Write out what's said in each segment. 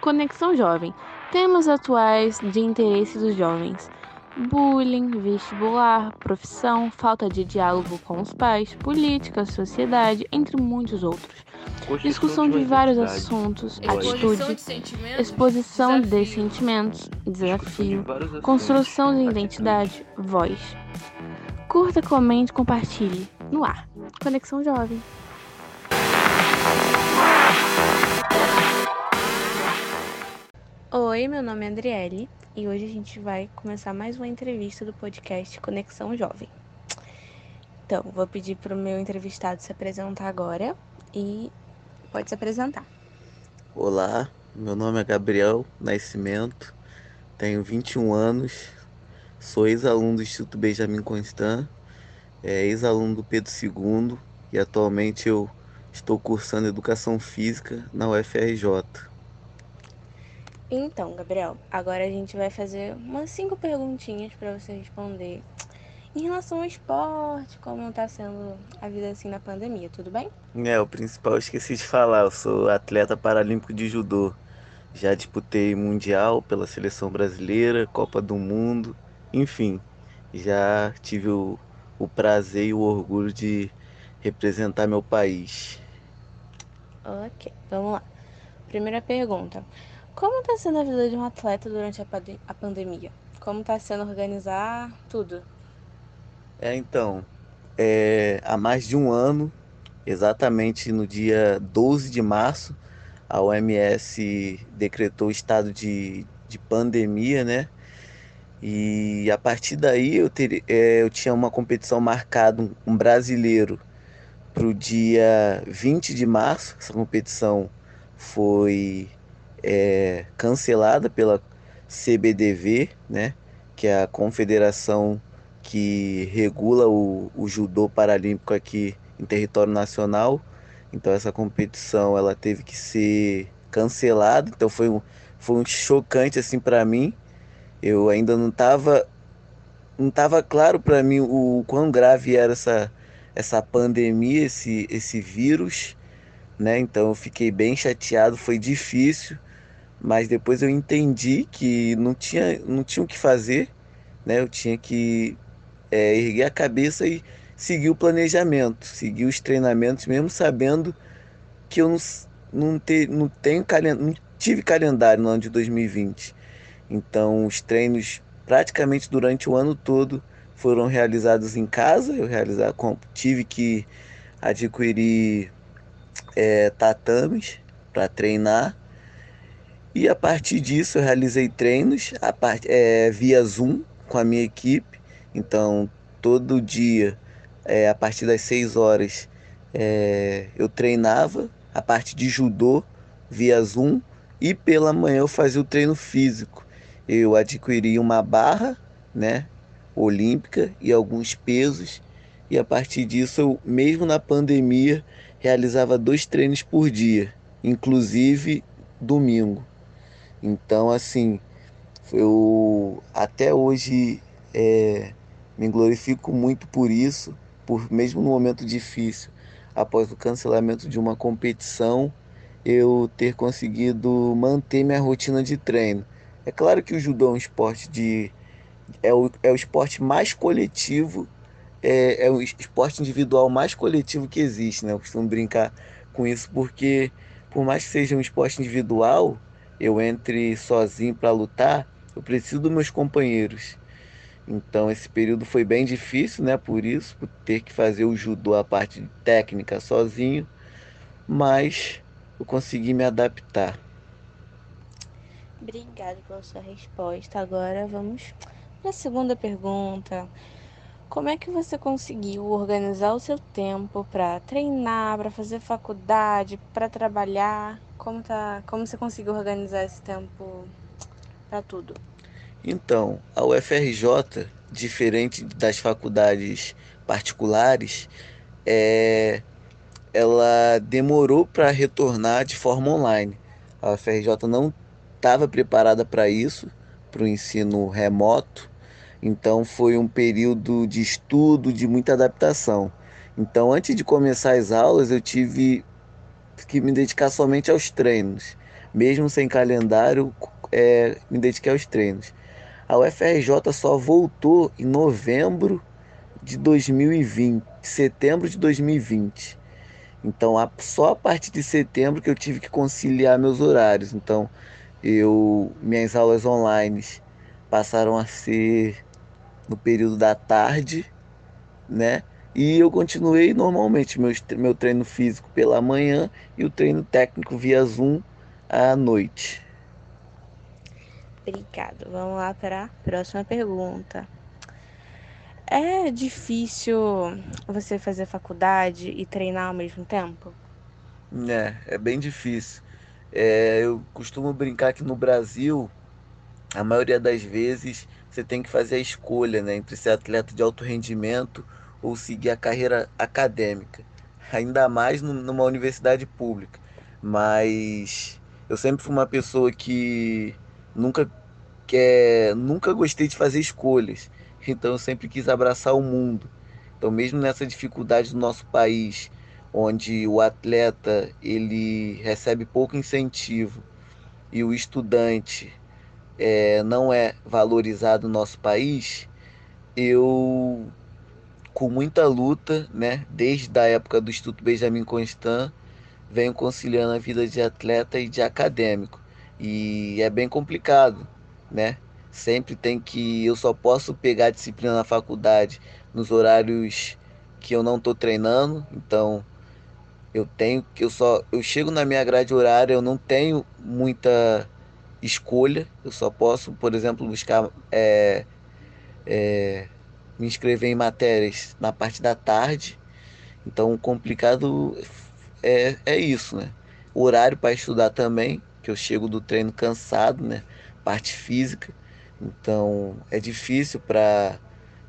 Conexão Jovem. Temas atuais de interesse dos jovens: bullying, vestibular, profissão, falta de diálogo com os pais, política, sociedade, entre muitos outros. Discussão de vários assuntos, atitude, exposição de sentimentos, desafio, construção de identidade, voz. Curta, comente, compartilhe. No ar. Conexão Jovem. Oi, meu nome é Adriele e hoje a gente vai começar mais uma entrevista do podcast Conexão Jovem. Então, vou pedir para o meu entrevistado se apresentar agora e pode se apresentar. Olá, meu nome é Gabriel Nascimento, tenho 21 anos, sou ex-aluno do Instituto Benjamin Constant, é ex-aluno do Pedro II e atualmente eu estou cursando Educação Física na UFRJ. Então, Gabriel, agora a gente vai fazer umas cinco perguntinhas para você responder em relação ao esporte, como está sendo a vida assim na pandemia, tudo bem? É, o principal eu esqueci de falar, eu sou atleta paralímpico de judô. Já disputei mundial pela seleção brasileira, Copa do Mundo, enfim, já tive o, o prazer e o orgulho de representar meu país. Ok, vamos lá. Primeira pergunta. Como está sendo a vida de um atleta durante a, pandemia? Como está sendo organizar tudo? É, então, é, há mais de um ano, exatamente no dia 12 de março, a OMS decretou estado de, de pandemia, né? E a partir daí eu, ter, é, eu tinha uma competição marcada, um, um brasileiro, para o dia 20 de março. Essa competição foi é, cancelada pela CBDV, né, que é a confederação que regula o, o judô paralímpico aqui em território nacional. Então essa competição ela teve que ser cancelada. Então foi um, foi um chocante assim para mim. Eu ainda não estava não tava claro para mim o, o quão grave era essa essa pandemia, esse esse vírus, né? Então eu fiquei bem chateado, foi difícil mas depois eu entendi que não tinha, não tinha o que fazer, né? Eu tinha que é, erguer a cabeça e seguir o planejamento, seguir os treinamentos, mesmo sabendo que eu não, não, ter, não, tenho, não tive calendário no ano de 2020. Então, os treinos praticamente durante o ano todo foram realizados em casa. Eu realizar, tive que adquirir é, tatames para treinar e a partir disso eu realizei treinos part... É, via Zoom com a minha equipe. Então todo dia, é, a partir das 6 horas, é, eu treinava a parte de judô via Zoom e pela manhã eu fazia o treino físico. Eu adquiri uma barra, né, olímpica e alguns pesos e a partir disso eu, mesmo na pandemia, realizava dois treinos por dia, inclusive domingo. Então, assim, eu até hoje é, me glorifico muito por isso, por mesmo no momento difícil, após o cancelamento de uma competição, eu ter conseguido manter minha rotina de treino. É claro que o judô é um esporte de é o, é o esporte mais coletivo, é, é o esporte individual mais coletivo que existe, né? Eu costumo brincar com isso porque por mais que seja um esporte individual, eu entre sozinho para lutar, eu preciso dos meus companheiros. Então esse período foi bem difícil, né? Por isso, por ter que fazer o judô, a parte técnica sozinho, mas eu consegui me adaptar. Obrigada pela sua resposta. Agora vamos para a segunda pergunta. Como é que você conseguiu organizar o seu tempo para treinar, para fazer faculdade, para trabalhar? Como tá, como você conseguiu organizar esse tempo para tudo? Então, a UFRJ, diferente das faculdades particulares, é, ela demorou para retornar de forma online. A UFRJ não estava preparada para isso, para o ensino remoto. Então foi um período de estudo, de muita adaptação. Então antes de começar as aulas eu tive que me dedicar somente aos treinos. Mesmo sem calendário, é, me dediquei aos treinos. A UFRJ só voltou em novembro de 2020, setembro de 2020. Então, só a partir de setembro que eu tive que conciliar meus horários. Então, eu minhas aulas online passaram a ser no período da tarde, né? E eu continuei normalmente meu, meu treino físico pela manhã e o treino técnico via Zoom à noite. Obrigado. Vamos lá para a próxima pergunta. É difícil você fazer faculdade e treinar ao mesmo tempo? É, é bem difícil. É, eu costumo brincar que no Brasil, a maioria das vezes, você tem que fazer a escolha né, entre ser atleta de alto rendimento ou seguir a carreira acadêmica, ainda mais numa universidade pública. Mas eu sempre fui uma pessoa que nunca quer, nunca gostei de fazer escolhas. Então eu sempre quis abraçar o mundo. Então mesmo nessa dificuldade do nosso país, onde o atleta ele recebe pouco incentivo e o estudante é, não é valorizado no nosso país, eu com muita luta, né, desde a época do Instituto Benjamin Constant, venho conciliando a vida de atleta e de acadêmico. E é bem complicado, né? Sempre tem que eu só posso pegar disciplina na faculdade nos horários que eu não estou treinando, então eu tenho que eu só eu chego na minha grade horária, eu não tenho muita escolha, eu só posso, por exemplo, buscar é, é, me inscrever em matérias na parte da tarde. Então, complicado é, é isso, né? O horário para estudar também, que eu chego do treino cansado, né? Parte física. Então, é difícil para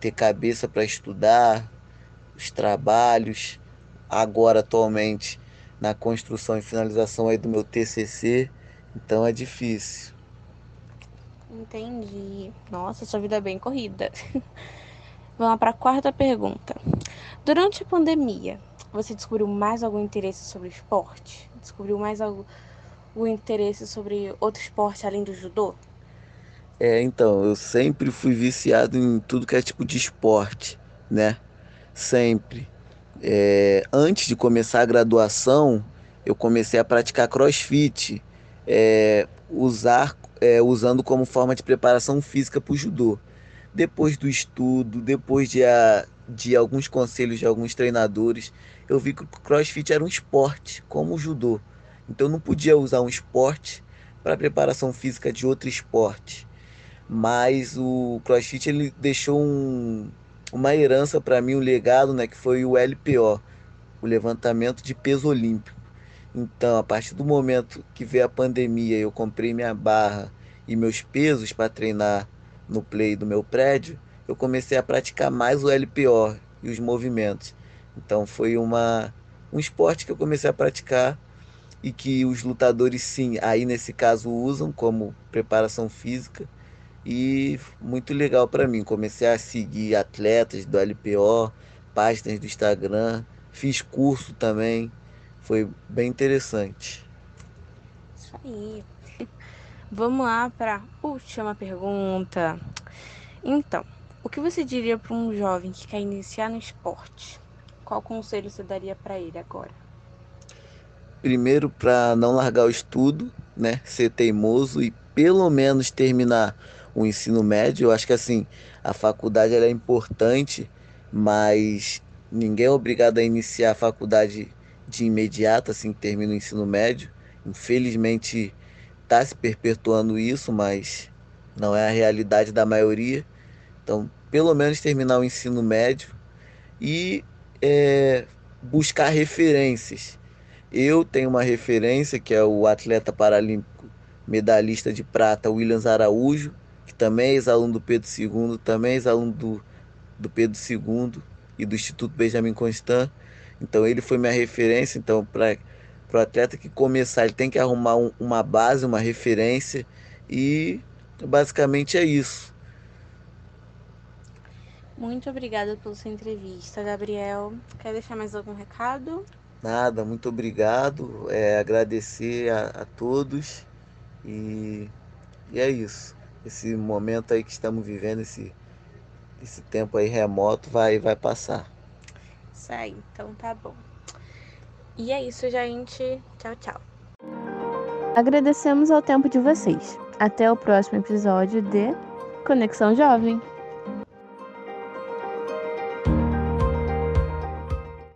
ter cabeça para estudar, os trabalhos. Agora, atualmente, na construção e finalização aí do meu TCC. Então, é difícil. Entendi. Nossa, sua vida é bem corrida. Vamos para a quarta pergunta. Durante a pandemia, você descobriu mais algum interesse sobre esporte? Descobriu mais algum interesse sobre outro esporte além do judô? É, então, eu sempre fui viciado em tudo que é tipo de esporte, né? Sempre. É, antes de começar a graduação, eu comecei a praticar crossfit, é, usar, é, usando como forma de preparação física para o judô depois do estudo, depois de, a, de alguns conselhos de alguns treinadores, eu vi que o crossfit era um esporte, como o judô. Então eu não podia usar um esporte para preparação física de outro esporte. Mas o crossfit ele deixou um, uma herança para mim, um legado, né, que foi o LPO, o levantamento de peso olímpico. Então, a partir do momento que veio a pandemia, eu comprei minha barra e meus pesos para treinar no play do meu prédio, eu comecei a praticar mais o LPO e os movimentos. Então foi uma um esporte que eu comecei a praticar e que os lutadores sim, aí nesse caso usam como preparação física e muito legal para mim. Comecei a seguir atletas do LPO, páginas do Instagram, fiz curso também, foi bem interessante. Isso aí. Vamos lá para a última pergunta. Então, o que você diria para um jovem que quer iniciar no esporte? Qual conselho você daria para ele agora? Primeiro, para não largar o estudo, né? Ser teimoso e pelo menos terminar o ensino médio. Eu acho que assim, a faculdade é importante, mas ninguém é obrigado a iniciar a faculdade de imediato, assim que termina o ensino médio. Infelizmente, está se perpetuando isso, mas não é a realidade da maioria. Então, pelo menos terminar o ensino médio e é, buscar referências. Eu tenho uma referência que é o atleta paralímpico medalhista de prata Williams Araújo, que também é ex-aluno do Pedro II, também é ex-aluno do, do Pedro II e do Instituto Benjamin Constant. Então ele foi minha referência. Então, para para o atleta que começar, ele tem que arrumar um, uma base, uma referência e basicamente é isso. Muito obrigada pela sua entrevista, Gabriel. Quer deixar mais algum recado? Nada, muito obrigado. É, agradecer a, a todos e, e é isso. Esse momento aí que estamos vivendo, esse, esse tempo aí remoto vai, vai passar. Isso aí, então tá bom. E é isso, gente. Tchau, tchau. Agradecemos ao tempo de vocês. Até o próximo episódio de Conexão Jovem.